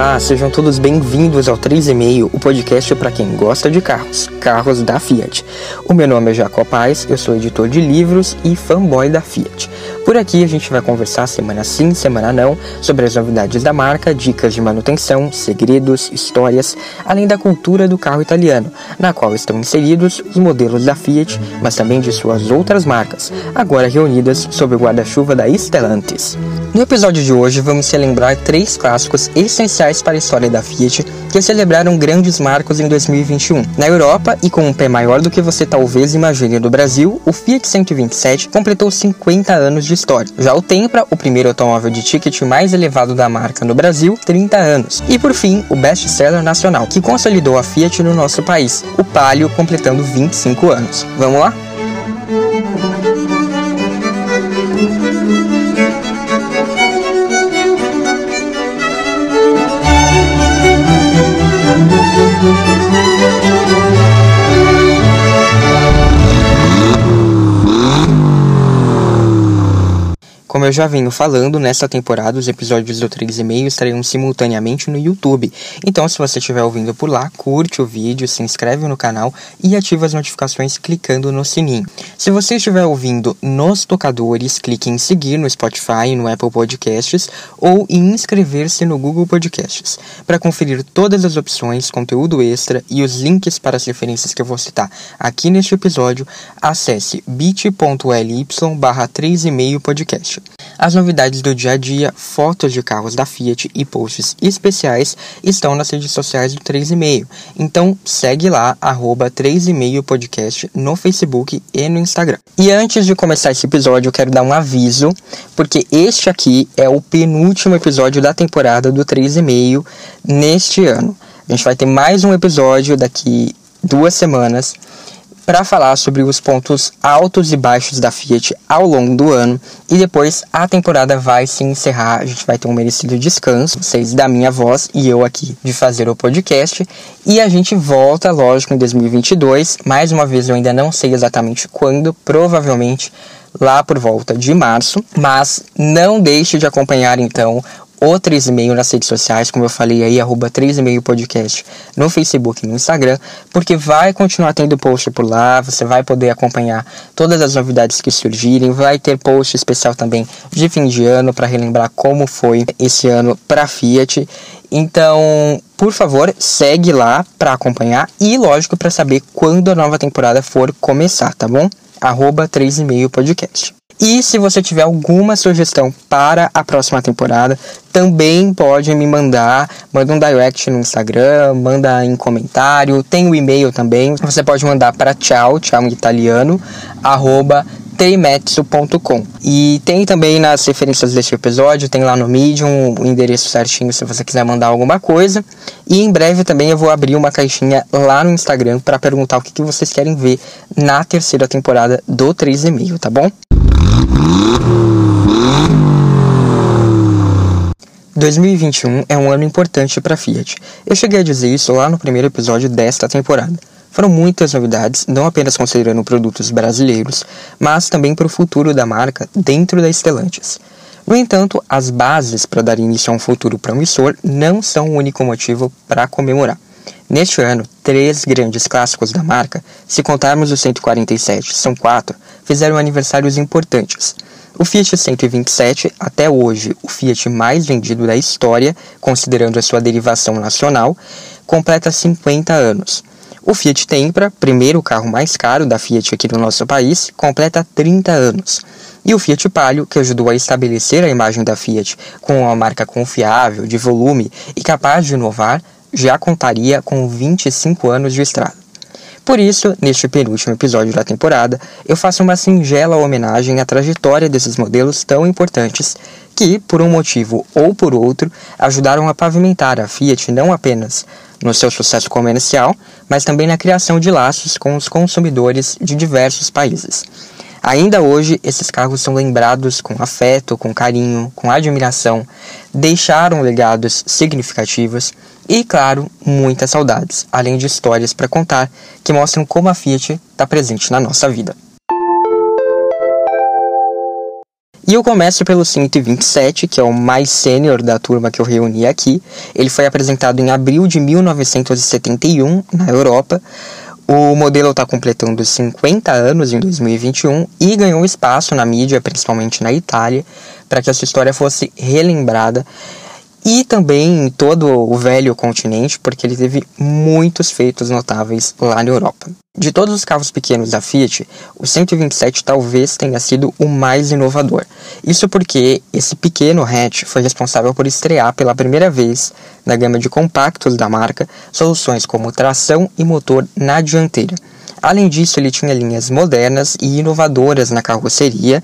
Olá, sejam todos bem-vindos ao 3,5, o podcast para quem gosta de carros, carros da Fiat. O meu nome é Jacob Paz, eu sou editor de livros e fanboy da Fiat. Por aqui a gente vai conversar semana sim, semana não, sobre as novidades da marca, dicas de manutenção, segredos, histórias, além da cultura do carro italiano, na qual estão inseridos os modelos da Fiat, mas também de suas outras marcas, agora reunidas sob o guarda-chuva da Stellantis. No episódio de hoje vamos celebrar três clássicos essenciais para a história da Fiat que celebraram grandes marcos em 2021. Na Europa e com um pé maior do que você talvez imagine no Brasil, o Fiat 127 completou 50 anos de história. Já o Tempra, o primeiro automóvel de ticket mais elevado da marca no Brasil, 30 anos. E por fim, o best-seller nacional, que consolidou a Fiat no nosso país, o Palio, completando 25 anos. Vamos lá? Como eu já venho falando, nesta temporada os episódios do 3,5 estarão simultaneamente no YouTube. Então, se você estiver ouvindo por lá, curte o vídeo, se inscreve no canal e ativa as notificações clicando no sininho. Se você estiver ouvindo nos tocadores, clique em seguir no Spotify e no Apple Podcasts ou em inscrever-se no Google Podcasts. Para conferir todas as opções, conteúdo extra e os links para as referências que eu vou citar aqui neste episódio, acesse bit.ly barra 3,5 podcast. As novidades do dia a dia, fotos de carros da Fiat e posts especiais estão nas redes sociais do 3,5. Então segue lá, arroba 3,5 podcast no Facebook e no Instagram. E antes de começar esse episódio, eu quero dar um aviso, porque este aqui é o penúltimo episódio da temporada do 3,5 neste ano. A gente vai ter mais um episódio daqui duas semanas para falar sobre os pontos altos e baixos da Fiat ao longo do ano. E depois a temporada vai se encerrar, a gente vai ter um merecido descanso, vocês da minha voz e eu aqui de fazer o podcast. E a gente volta, lógico, em 2022. Mais uma vez eu ainda não sei exatamente quando, provavelmente lá por volta de março, mas não deixe de acompanhar então o 3,5 nas redes sociais, como eu falei aí, arroba 3,5 podcast no Facebook e no Instagram, porque vai continuar tendo post por lá, você vai poder acompanhar todas as novidades que surgirem, vai ter post especial também de fim de ano para relembrar como foi esse ano para Fiat. Então, por favor, segue lá para acompanhar e, lógico, para saber quando a nova temporada for começar, tá bom? Arroba 3,5 podcast. E se você tiver alguma sugestão para a próxima temporada, também pode me mandar, manda um direct no Instagram, manda em comentário, tem o um e-mail também. Você pode mandar para tchau, tchau em italiano, arroba teimetsu.com. E tem também nas referências deste episódio, tem lá no Medium o endereço certinho se você quiser mandar alguma coisa. E em breve também eu vou abrir uma caixinha lá no Instagram para perguntar o que, que vocês querem ver na terceira temporada do 3,5, tá bom? 2021 é um ano importante para a Fiat. Eu cheguei a dizer isso lá no primeiro episódio desta temporada. Foram muitas novidades, não apenas considerando produtos brasileiros, mas também para o futuro da marca dentro da Stellantis. No entanto, as bases para dar início a um futuro promissor não são o único motivo para comemorar. Neste ano, três grandes clássicos da marca, se contarmos os 147, são quatro, fizeram aniversários importantes. O Fiat 127, até hoje o Fiat mais vendido da história, considerando a sua derivação nacional, completa 50 anos. O Fiat Tempra, primeiro carro mais caro da Fiat aqui no nosso país, completa 30 anos. E o Fiat Palio, que ajudou a estabelecer a imagem da Fiat como uma marca confiável, de volume e capaz de inovar, já contaria com 25 anos de estrada. Por isso, neste penúltimo episódio da temporada, eu faço uma singela homenagem à trajetória desses modelos tão importantes que, por um motivo ou por outro, ajudaram a pavimentar a Fiat não apenas no seu sucesso comercial, mas também na criação de laços com os consumidores de diversos países. Ainda hoje, esses carros são lembrados com afeto, com carinho, com admiração, deixaram legados significativos e, claro, muitas saudades, além de histórias para contar que mostram como a Fiat está presente na nossa vida. E eu começo pelo 127, que é o mais sênior da turma que eu reuni aqui. Ele foi apresentado em abril de 1971 na Europa. O modelo está completando 50 anos em 2021 e ganhou espaço na mídia, principalmente na Itália, para que essa história fosse relembrada e também em todo o velho continente, porque ele teve muitos feitos notáveis lá na Europa. De todos os carros pequenos da Fiat, o 127 talvez tenha sido o mais inovador. Isso porque esse pequeno hatch foi responsável por estrear pela primeira vez na gama de compactos da marca soluções como tração e motor na dianteira. Além disso, ele tinha linhas modernas e inovadoras na carroceria,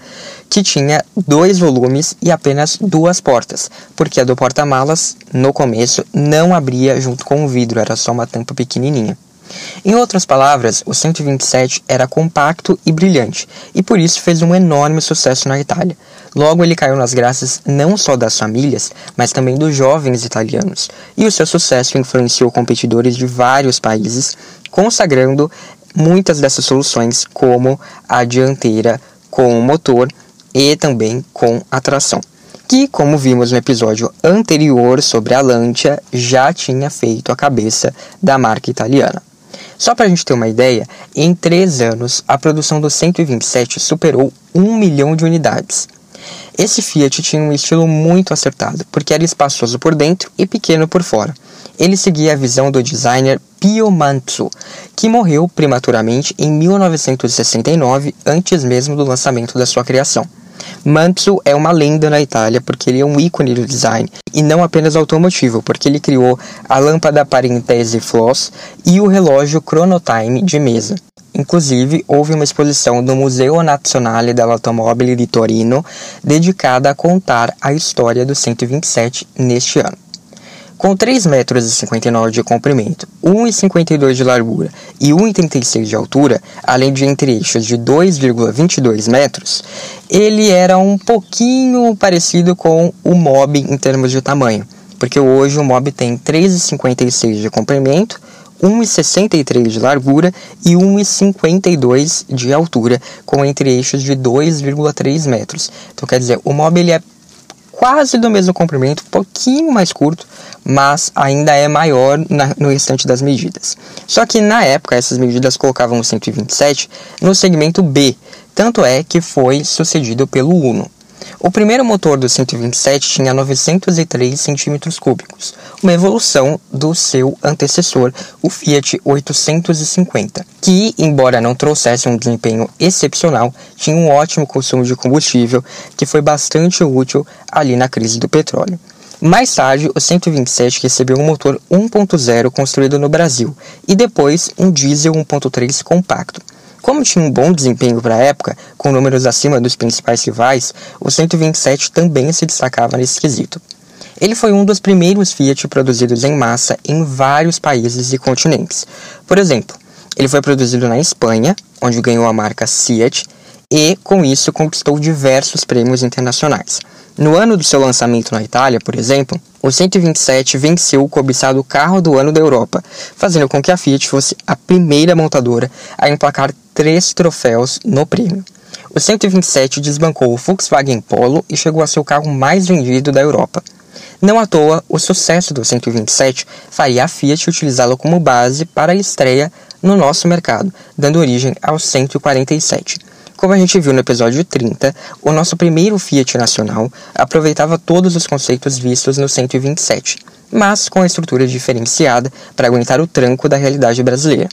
que tinha dois volumes e apenas duas portas, porque a do porta-malas, no começo, não abria junto com o vidro, era só uma tampa pequenininha. Em outras palavras, o 127 era compacto e brilhante, e por isso fez um enorme sucesso na Itália. Logo, ele caiu nas graças não só das famílias, mas também dos jovens italianos, e o seu sucesso influenciou competidores de vários países, consagrando muitas dessas soluções, como a dianteira com o motor e também com a tração, que, como vimos no episódio anterior sobre a Lancia, já tinha feito a cabeça da marca italiana. Só para a gente ter uma ideia, em três anos a produção do 127 superou um milhão de unidades. Esse Fiat tinha um estilo muito acertado, porque era espaçoso por dentro e pequeno por fora. Ele seguia a visão do designer Pio Manzo, que morreu prematuramente em 1969, antes mesmo do lançamento da sua criação. Manzo é uma lenda na Itália porque ele é um ícone do design e não apenas automotivo, porque ele criou a lâmpada Parentesi Floss e o relógio Chronotime de mesa. Inclusive, houve uma exposição no Museu Nazionale dell'Automobile di Torino dedicada a contar a história do 127 neste ano. Com 3,59 metros de comprimento, 1,52 de largura e 1,36 de altura, além de entre-eixos de 2,22 metros, ele era um pouquinho parecido com o Mob em termos de tamanho, porque hoje o Mob tem 3,56 de comprimento, 1,63 de largura e 1,52 de altura, com entre-eixos de 2,3 metros. Então, quer dizer, o Mob ele é quase do mesmo comprimento, um pouquinho mais curto, mas ainda é maior na, no restante das medidas. Só que na época essas medidas colocavam o 127 no segmento B, tanto é que foi sucedido pelo Uno. O primeiro motor do 127 tinha 903 centímetros cúbicos, uma evolução do seu antecessor, o Fiat 850, que, embora não trouxesse um desempenho excepcional, tinha um ótimo consumo de combustível, que foi bastante útil ali na crise do petróleo. Mais tarde, o 127 recebeu um motor 1.0 construído no Brasil e depois um diesel 1.3 compacto. Como tinha um bom desempenho para a época, com números acima dos principais rivais, o 127 também se destacava nesse quesito. Ele foi um dos primeiros Fiat produzidos em massa em vários países e continentes. Por exemplo, ele foi produzido na Espanha, onde ganhou a marca Fiat, e com isso conquistou diversos prêmios internacionais. No ano do seu lançamento na Itália, por exemplo, o 127 venceu o cobiçado carro do ano da Europa, fazendo com que a Fiat fosse a primeira montadora a emplacar três troféus no prêmio. O 127 desbancou o Volkswagen Polo e chegou a ser o carro mais vendido da Europa. Não à toa, o sucesso do 127 faria a Fiat utilizá-lo como base para a estreia no nosso mercado, dando origem ao 147. Como a gente viu no episódio 30, o nosso primeiro Fiat nacional aproveitava todos os conceitos vistos no 127, mas com a estrutura diferenciada para aguentar o tranco da realidade brasileira.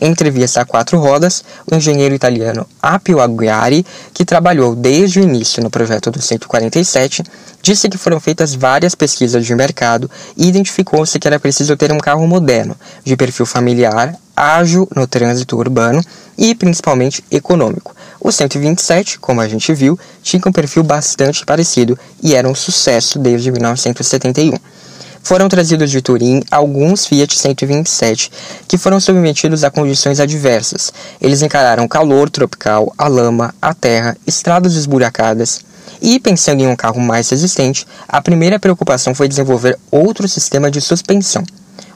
Entrevista a quatro rodas, o engenheiro italiano Appio Aguiari, que trabalhou desde o início no projeto do 147, disse que foram feitas várias pesquisas de mercado e identificou-se que era preciso ter um carro moderno, de perfil familiar, ágil no trânsito urbano e principalmente econômico. O 127, como a gente viu, tinha um perfil bastante parecido e era um sucesso desde 1971 foram trazidos de Turim alguns Fiat 127 que foram submetidos a condições adversas. Eles encararam calor tropical, a lama, a terra, estradas esburacadas. E, pensando em um carro mais resistente, a primeira preocupação foi desenvolver outro sistema de suspensão.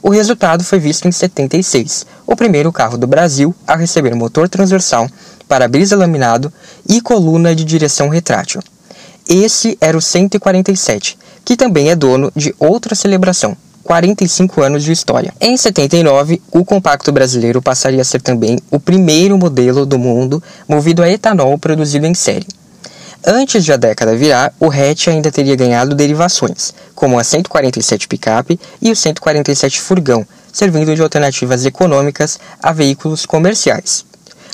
O resultado foi visto em 76, o primeiro carro do Brasil a receber motor transversal, para-brisa laminado e coluna de direção retrátil. Esse era o 147, que também é dono de outra celebração, 45 anos de história. Em 79, o compacto brasileiro passaria a ser também o primeiro modelo do mundo movido a etanol produzido em série. Antes de a década virar, o hatch ainda teria ganhado derivações, como a 147 picape e o 147 furgão, servindo de alternativas econômicas a veículos comerciais.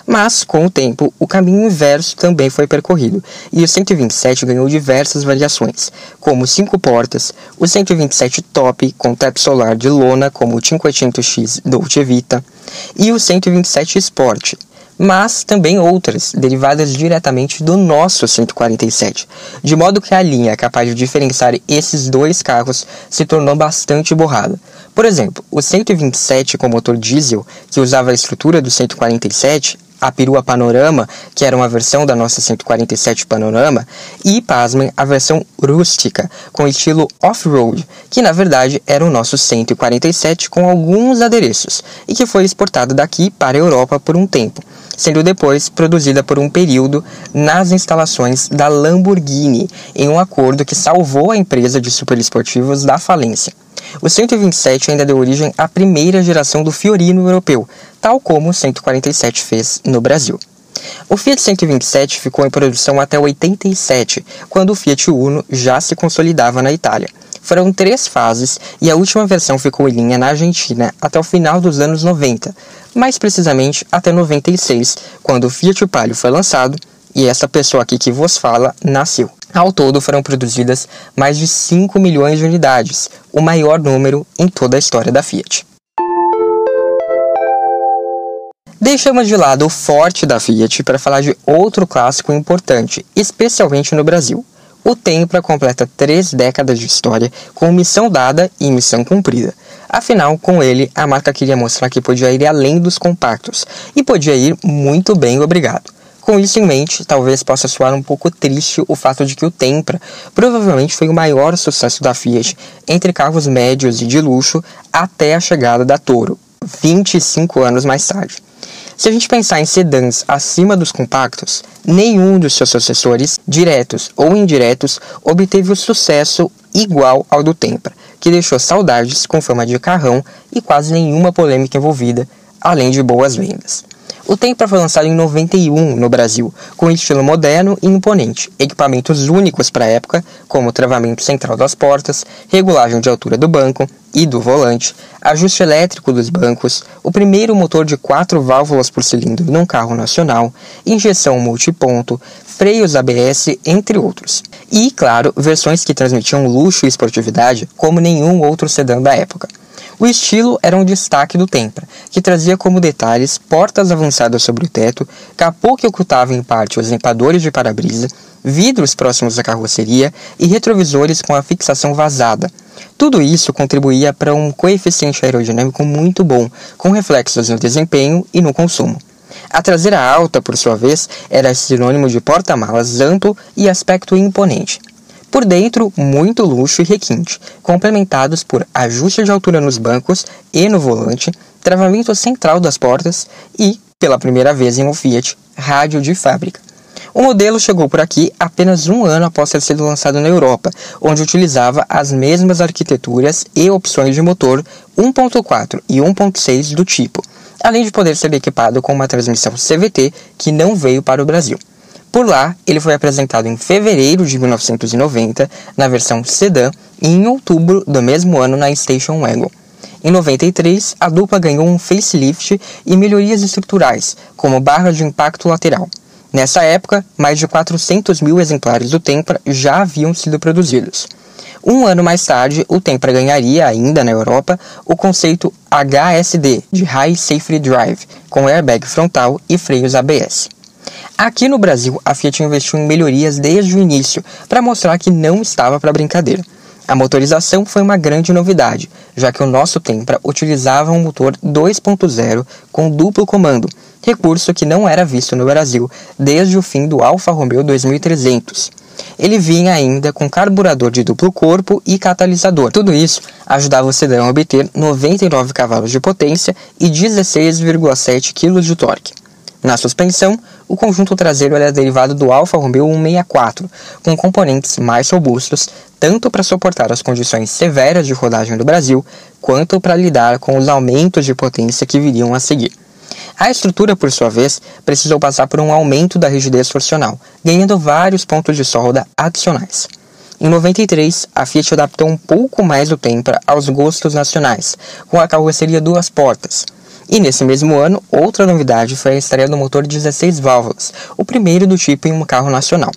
Mas, com o tempo, o caminho inverso também foi percorrido, e o 127 ganhou diversas variações, como 5 portas, o 127 Top com teto solar de lona, como o 500X Dolce Vita, e o 127 Sport, mas também outras, derivadas diretamente do nosso 147, de modo que a linha capaz de diferenciar esses dois carros se tornou bastante borrada. Por exemplo, o 127 com motor diesel, que usava a estrutura do 147, a perua Panorama, que era uma versão da nossa 147 Panorama, e, pasmem, a versão rústica, com estilo off-road, que na verdade era o nosso 147 com alguns adereços, e que foi exportado daqui para a Europa por um tempo sendo depois produzida por um período nas instalações da Lamborghini, em um acordo que salvou a empresa de superesportivos da falência. O 127 ainda deu origem à primeira geração do Fiorino europeu, tal como o 147 fez no Brasil. O Fiat 127 ficou em produção até 87, quando o Fiat Uno já se consolidava na Itália. Foram três fases e a última versão ficou em linha na Argentina até o final dos anos 90, mais precisamente até 96, quando o Fiat Palio foi lançado e essa pessoa aqui que vos fala nasceu. Ao todo foram produzidas mais de 5 milhões de unidades, o maior número em toda a história da Fiat. Deixamos de lado o forte da Fiat para falar de outro clássico importante, especialmente no Brasil, o Tempra completa três décadas de história com missão dada e missão cumprida. Afinal, com ele, a marca queria mostrar que podia ir além dos compactos e podia ir muito bem, obrigado. Com isso em mente, talvez possa soar um pouco triste o fato de que o Tempra provavelmente foi o maior sucesso da Fiat entre carros médios e de luxo até a chegada da Toro, 25 anos mais tarde. Se a gente pensar em sedãs acima dos compactos, nenhum dos seus sucessores, diretos ou indiretos, obteve o sucesso igual ao do Tempra, que deixou saudades com fama de carrão e quase nenhuma polêmica envolvida, além de boas vendas. O Tempra foi lançado em 91 no Brasil, com estilo moderno e imponente, equipamentos únicos para a época, como travamento central das portas, regulagem de altura do banco e do volante, ajuste elétrico dos bancos, o primeiro motor de quatro válvulas por cilindro num carro nacional, injeção multiponto, freios ABS, entre outros. E, claro, versões que transmitiam luxo e esportividade como nenhum outro sedã da época. O estilo era um destaque do Tempra, que trazia como detalhes portas avançadas sobre o teto, capô que ocultava em parte os limpadores de para-brisa, vidros próximos à carroceria e retrovisores com a fixação vazada. Tudo isso contribuía para um coeficiente aerodinâmico muito bom, com reflexos no desempenho e no consumo. A traseira alta, por sua vez, era sinônimo de porta-malas amplo e aspecto imponente. Por dentro, muito luxo e requinte, complementados por ajuste de altura nos bancos e no volante, travamento central das portas e, pela primeira vez em um Fiat, rádio de fábrica. O modelo chegou por aqui apenas um ano após ter sido lançado na Europa, onde utilizava as mesmas arquiteturas e opções de motor 1.4 e 1.6 do tipo, além de poder ser equipado com uma transmissão CVT que não veio para o Brasil. Por lá, ele foi apresentado em fevereiro de 1990 na versão sedã e em outubro do mesmo ano na Station Wagon. Em 93, a dupla ganhou um facelift e melhorias estruturais, como barra de impacto lateral. Nessa época, mais de 400 mil exemplares do Tempra já haviam sido produzidos. Um ano mais tarde, o Tempra ganharia, ainda na Europa, o conceito HSD, de High Safety Drive, com airbag frontal e freios ABS. Aqui no Brasil, a Fiat investiu em melhorias desde o início para mostrar que não estava para brincadeira. A motorização foi uma grande novidade, já que o nosso Tempra utilizava um motor 2.0 com duplo comando, recurso que não era visto no Brasil desde o fim do Alfa Romeo 2300. Ele vinha ainda com carburador de duplo corpo e catalisador. Tudo isso ajudava o sedã a obter 99 cavalos de potência e 16,7 kg de torque. Na suspensão, o conjunto traseiro era derivado do Alfa Romeo 164, com componentes mais robustos, tanto para suportar as condições severas de rodagem do Brasil, quanto para lidar com os aumentos de potência que viriam a seguir. A estrutura, por sua vez, precisou passar por um aumento da rigidez torsional, ganhando vários pontos de solda adicionais. Em 93, a Fiat adaptou um pouco mais o Tempra aos gostos nacionais, com a carroceria duas portas, e nesse mesmo ano, outra novidade foi a estreia do motor 16 válvulas, o primeiro do tipo em um carro nacional.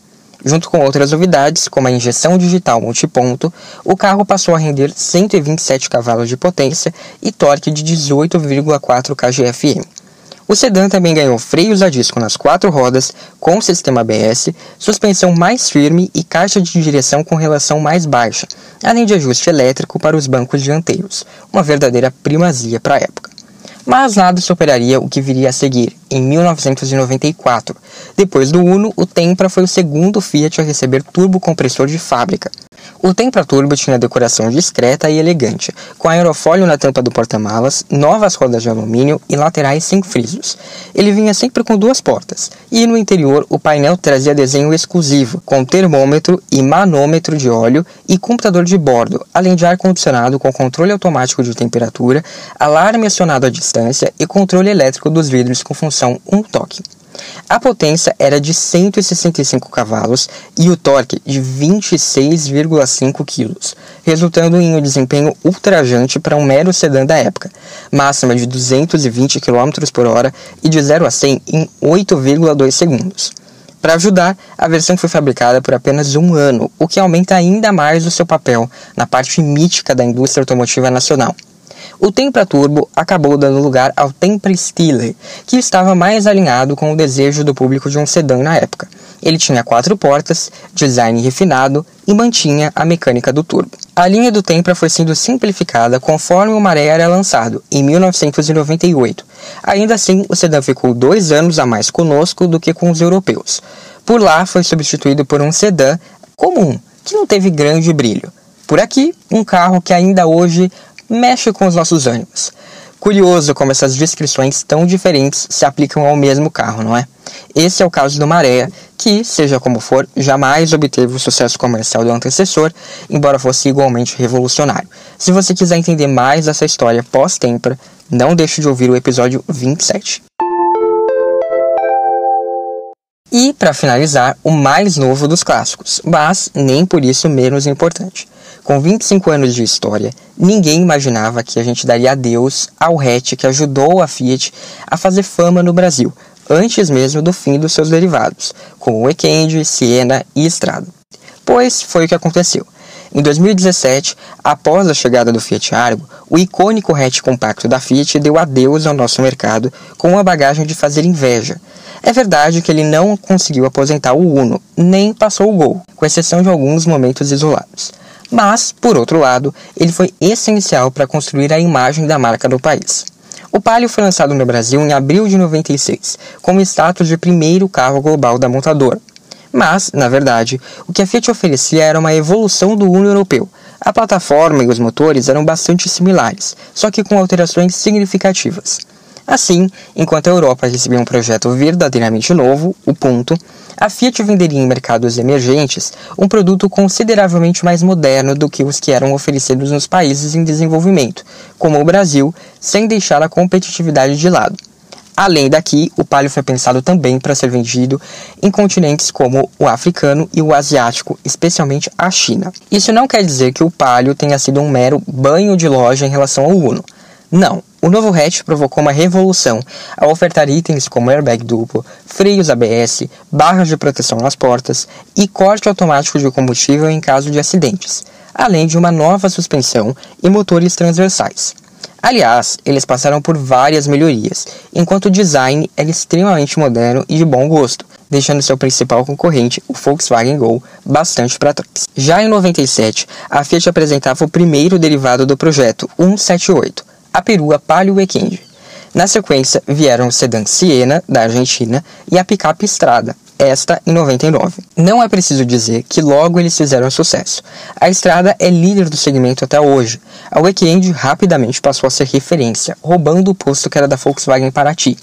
Junto com outras novidades, como a injeção digital multiponto, o carro passou a render 127 cavalos de potência e torque de 18,4 kgfm. O sedã também ganhou freios a disco nas quatro rodas, com sistema ABS, suspensão mais firme e caixa de direção com relação mais baixa, além de ajuste elétrico para os bancos dianteiros, uma verdadeira primazia para a época mas nada superaria o que viria a seguir, em 1994. Depois do Uno, o Tempra foi o segundo Fiat a receber turbocompressor de fábrica. O Tempra Turbo tinha decoração discreta e elegante, com aerofólio na tampa do porta-malas, novas rodas de alumínio e laterais sem frisos. Ele vinha sempre com duas portas, e no interior o painel trazia desenho exclusivo, com termômetro e manômetro de óleo e computador de bordo, além de ar-condicionado com controle automático de temperatura, alarme acionado à distância e controle elétrico dos vidros com função um toque. A potência era de 165 cavalos e o torque de 26,5 kg, resultando em um desempenho ultrajante para um mero sedã da época, máxima de 220 km por hora e de 0 a 100 em 8,2 segundos. Para ajudar, a versão foi fabricada por apenas um ano, o que aumenta ainda mais o seu papel na parte mítica da indústria automotiva nacional. O Tempra Turbo acabou dando lugar ao Tempra Stile, que estava mais alinhado com o desejo do público de um sedã na época. Ele tinha quatro portas, design refinado e mantinha a mecânica do turbo. A linha do Tempra foi sendo simplificada conforme o Maré era lançado, em 1998. Ainda assim, o sedã ficou dois anos a mais conosco do que com os europeus. Por lá, foi substituído por um sedã comum, que não teve grande brilho. Por aqui, um carro que ainda hoje mexe com os nossos ânimos. Curioso como essas descrições tão diferentes se aplicam ao mesmo carro, não é? Esse é o caso do Maré, que, seja como for, jamais obteve o sucesso comercial do antecessor, embora fosse igualmente revolucionário. Se você quiser entender mais dessa história pós-Tempra, não deixe de ouvir o episódio 27. E, para finalizar, o mais novo dos clássicos, mas nem por isso menos importante. Com 25 anos de história, ninguém imaginava que a gente daria adeus ao hatch que ajudou a Fiat a fazer fama no Brasil, antes mesmo do fim dos seus derivados, como Weekend, Siena e Estrada. Pois foi o que aconteceu. Em 2017, após a chegada do Fiat Argo, o icônico hatch compacto da Fiat deu adeus ao nosso mercado com a bagagem de fazer inveja. É verdade que ele não conseguiu aposentar o Uno, nem passou o Gol, com exceção de alguns momentos isolados. Mas, por outro lado, ele foi essencial para construir a imagem da marca no país. O Palio foi lançado no Brasil em abril de 96, com o status de primeiro carro global da montadora. Mas, na verdade, o que a Fiat oferecia era uma evolução do Uno europeu. A plataforma e os motores eram bastante similares, só que com alterações significativas. Assim, enquanto a Europa recebia um projeto verdadeiramente novo, o Punto, a Fiat venderia em mercados emergentes um produto consideravelmente mais moderno do que os que eram oferecidos nos países em desenvolvimento, como o Brasil, sem deixar a competitividade de lado. Além daqui, o Palio foi pensado também para ser vendido em continentes como o africano e o asiático, especialmente a China. Isso não quer dizer que o Palio tenha sido um mero banho de loja em relação ao Uno. Não, o novo hatch provocou uma revolução ao ofertar itens como airbag duplo, freios ABS, barras de proteção nas portas e corte automático de combustível em caso de acidentes, além de uma nova suspensão e motores transversais. Aliás, eles passaram por várias melhorias, enquanto o design era extremamente moderno e de bom gosto, deixando seu principal concorrente, o Volkswagen Gol, bastante para trás. Já em 97, a Fiat apresentava o primeiro derivado do projeto, 178, a perua Palio Weekend. Na sequência, vieram o sedã Siena, da Argentina, e a picape Estrada, esta em 99. Não é preciso dizer que logo eles fizeram sucesso. A Estrada é líder do segmento até hoje. A Weekend rapidamente passou a ser referência, roubando o posto que era da Volkswagen Paraty.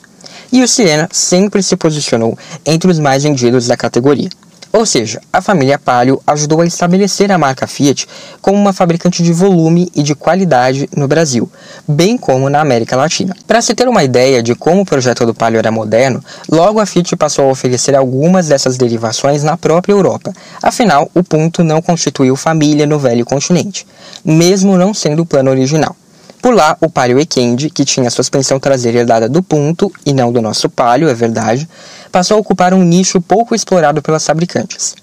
e o Siena sempre se posicionou entre os mais vendidos da categoria. Ou seja, a família Palio ajudou a estabelecer a marca Fiat como uma fabricante de volume e de qualidade no Brasil, bem como na América Latina. Para se ter uma ideia de como o projeto do Palio era moderno, logo a Fiat passou a oferecer algumas dessas derivações na própria Europa. Afinal, o Punto não constituiu família no velho continente, mesmo não sendo o plano original. Por lá, o Palio Weekend, que tinha suspensão traseira herdada do Punto e não do nosso Palio, é verdade, passou a ocupar um nicho pouco explorado pelas fabricantes,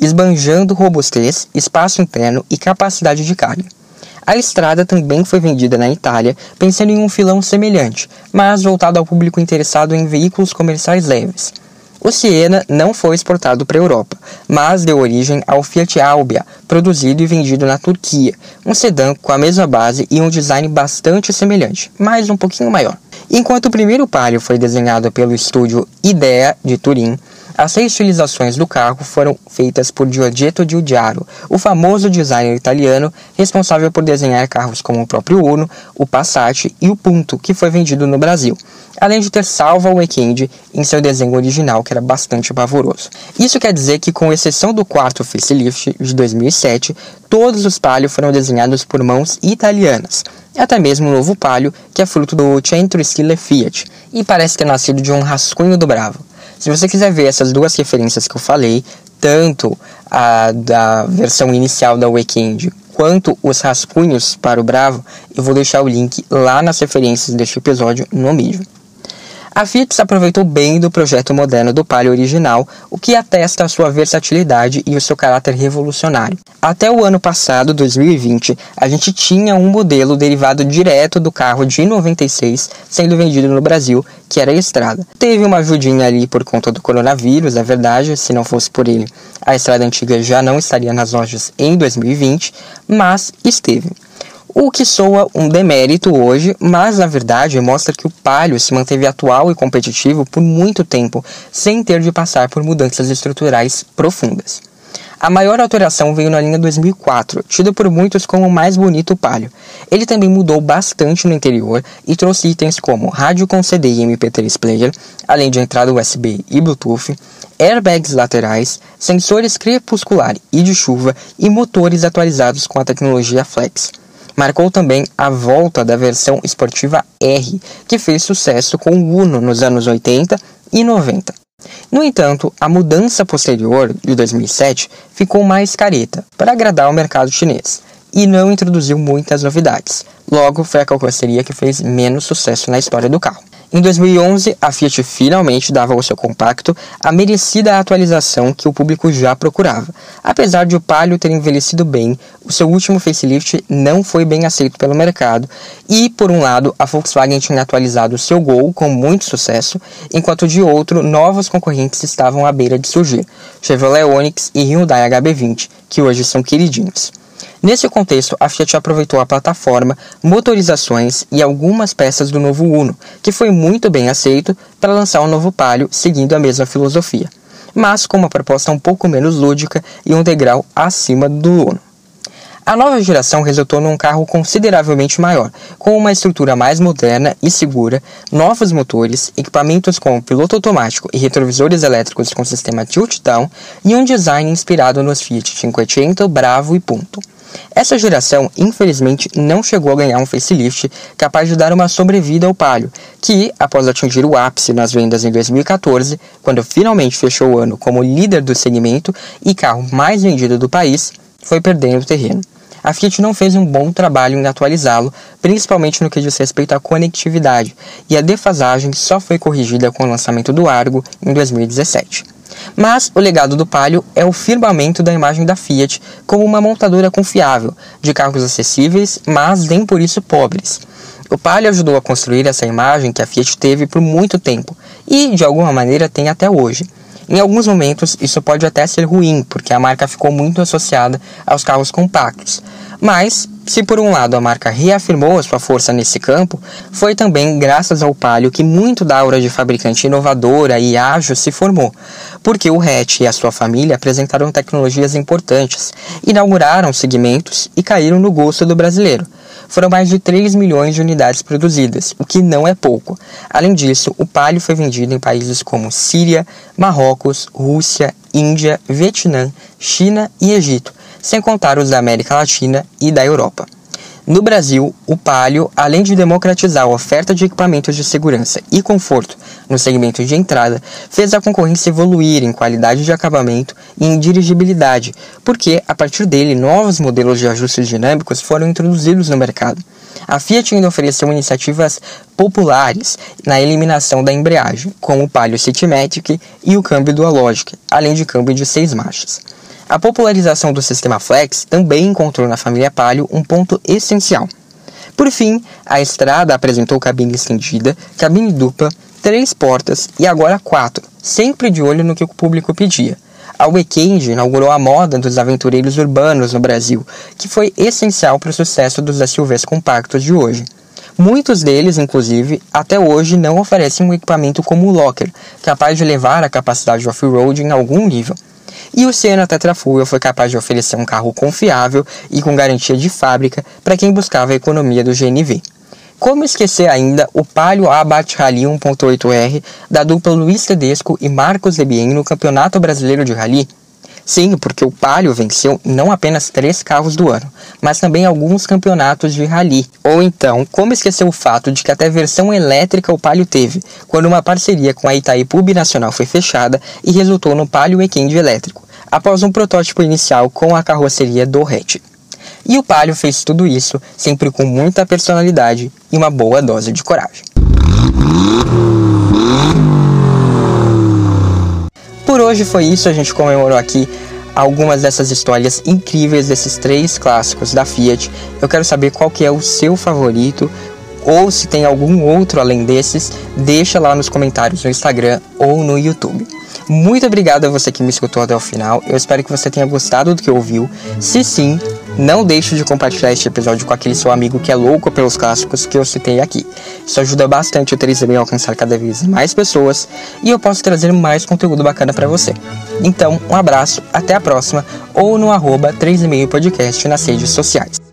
esbanjando robustez, espaço interno e capacidade de carga. A estrada também foi vendida na Itália, pensando em um filão semelhante, mas voltado ao público interessado em veículos comerciais leves. O Siena não foi exportado para a Europa, mas deu origem ao Fiat Albia, produzido e vendido na Turquia, um sedã com a mesma base e um design bastante semelhante, mas um pouquinho maior. Enquanto o primeiro Palio foi desenhado pelo estúdio Idea de Turim, as reestilizações do carro foram feitas por Giorgetto Giugiaro, o famoso designer italiano responsável por desenhar carros como o próprio Uno, o Passat e o Punto, que foi vendido no Brasil, além de ter salvo o Weekend em seu desenho original, que era bastante pavoroso. Isso quer dizer que, com exceção do quarto facelift de 2007, todos os Palio foram desenhados por mãos italianas, até mesmo o novo Palio, que é fruto do Centro Stile Fiat, e parece ter nascido de um rascunho do Bravo. Se você quiser ver essas duas referências que eu falei, tanto a da versão inicial da Weekend quanto os rascunhos para o Bravo, eu vou deixar o link lá nas referências deste episódio no vídeo. A Fiat aproveitou bem do projeto moderno do Palio original, o que atesta a sua versatilidade e o seu caráter revolucionário. Até o ano passado, 2020, a gente tinha um modelo derivado direto do carro de 96 sendo vendido no Brasil, que era a Estrada. Teve uma ajudinha ali por conta do coronavírus, é verdade, se não fosse por ele, a Estrada antiga já não estaria nas lojas em 2020, mas esteve o que soa um demérito hoje, mas na verdade mostra que o Palio se manteve atual e competitivo por muito tempo, sem ter de passar por mudanças estruturais profundas. A maior alteração veio na linha 2004, tida por muitos como o mais bonito Palio. Ele também mudou bastante no interior e trouxe itens como rádio com CD e MP3 player, além de entrada USB e Bluetooth, airbags laterais, sensores crepuscular e de chuva e motores atualizados com a tecnologia Flex marcou também a volta da versão esportiva R, que fez sucesso com o Uno nos anos 80 e 90. No entanto, a mudança posterior, de 2007, ficou mais careta, para agradar o mercado chinês, e não introduziu muitas novidades. Logo, foi a carroceria que fez menos sucesso na história do carro. Em 2011, a Fiat finalmente dava ao seu compacto a merecida atualização que o público já procurava. Apesar de o Palio ter envelhecido bem, o seu último facelift não foi bem aceito pelo mercado e, por um lado, a Volkswagen tinha atualizado o seu Gol com muito sucesso, enquanto de outro, novos concorrentes estavam à beira de surgir, Chevrolet Onix e Hyundai HB20, que hoje são queridinhos. Nesse contexto, a Fiat aproveitou a plataforma, motorizações e algumas peças do novo Uno, que foi muito bem aceito para lançar um novo Palio seguindo a mesma filosofia, mas com uma proposta um pouco menos lúdica e um degrau acima do Uno. A nova geração resultou num carro consideravelmente maior, com uma estrutura mais moderna e segura, novos motores, equipamentos como piloto automático e retrovisores elétricos com sistema tilt-down e um design inspirado nos Fiat 500, Bravo e Punto. Essa geração, infelizmente, não chegou a ganhar um facelift capaz de dar uma sobrevida ao Palio, que, após atingir o ápice nas vendas em 2014, quando finalmente fechou o ano como líder do segmento e carro mais vendido do país, foi perdendo terreno a Fiat não fez um bom trabalho em atualizá-lo, principalmente no que diz respeito à conectividade, e a defasagem só foi corrigida com o lançamento do Argo em 2017. Mas o legado do Palio é o firmamento da imagem da Fiat como uma montadora confiável, de carros acessíveis, mas nem por isso pobres. O Palio ajudou a construir essa imagem que a Fiat teve por muito tempo e, de alguma maneira, tem até hoje. Em alguns momentos, isso pode até ser ruim, porque a marca ficou muito associada aos carros compactos. Mas, se por um lado a marca reafirmou a sua força nesse campo, foi também graças ao Palio que muito da aura de fabricante inovadora e ágil se formou, porque o hatch e a sua família apresentaram tecnologias importantes, inauguraram segmentos e caíram no gosto do brasileiro. Foram mais de 3 milhões de unidades produzidas, o que não é pouco. Além disso, o Palio foi vendido em países como Síria, Marrocos, Rússia, Índia, Vietnã, China e Egito, sem contar os da América Latina e da Europa. No Brasil, o Palio, além de democratizar a oferta de equipamentos de segurança e conforto no segmento de entrada, fez a concorrência evoluir em qualidade de acabamento e em dirigibilidade, porque, a partir dele, novos modelos de ajustes dinâmicos foram introduzidos no mercado. A Fiat ainda ofereceu iniciativas populares na eliminação da embreagem, como o Palio Citymatic e o câmbio Dualogic, além de câmbio de seis marchas. A popularização do sistema Flex também encontrou na família Palio um ponto essencial. Por fim, a Estrada apresentou cabine estendida, cabine dupla, três portas e agora quatro, sempre de olho no que o público pedia. A Weekend inaugurou a moda dos aventureiros urbanos no Brasil, que foi essencial para o sucesso dos SUVs compactos de hoje. Muitos deles, inclusive, até hoje não oferecem um equipamento como o Locker, capaz de levar a capacidade off-road em algum nível. E o Siena Tetrafuel foi capaz de oferecer um carro confiável e com garantia de fábrica para quem buscava a economia do GNV. Como esquecer ainda o Palio Abarth Rally 1.8R da dupla Luiz Tedesco e Marcos Debien no Campeonato Brasileiro de Rally? Sim, porque o Palio venceu não apenas três carros do ano, mas também alguns campeonatos de rally. Ou então, como esquecer o fato de que até versão elétrica o Palio teve, quando uma parceria com a Itaipu Nacional foi fechada e resultou no Palio Weekend elétrico, após um protótipo inicial com a carroceria do hatch. E o Palio fez tudo isso sempre com muita personalidade e uma boa dose de coragem. Por hoje foi isso, a gente comemorou aqui algumas dessas histórias incríveis desses três clássicos da Fiat. Eu quero saber qual que é o seu favorito ou se tem algum outro além desses, deixa lá nos comentários no Instagram ou no YouTube. Muito obrigado a você que me escutou até o final. Eu espero que você tenha gostado do que ouviu. Se sim, não deixe de compartilhar este episódio com aquele seu amigo que é louco pelos clássicos que eu citei aqui. Isso ajuda bastante o 3 a alcançar cada vez mais pessoas e eu posso trazer mais conteúdo bacana para você. Então, um abraço, até a próxima ou no arroba 3 podcast nas redes sociais.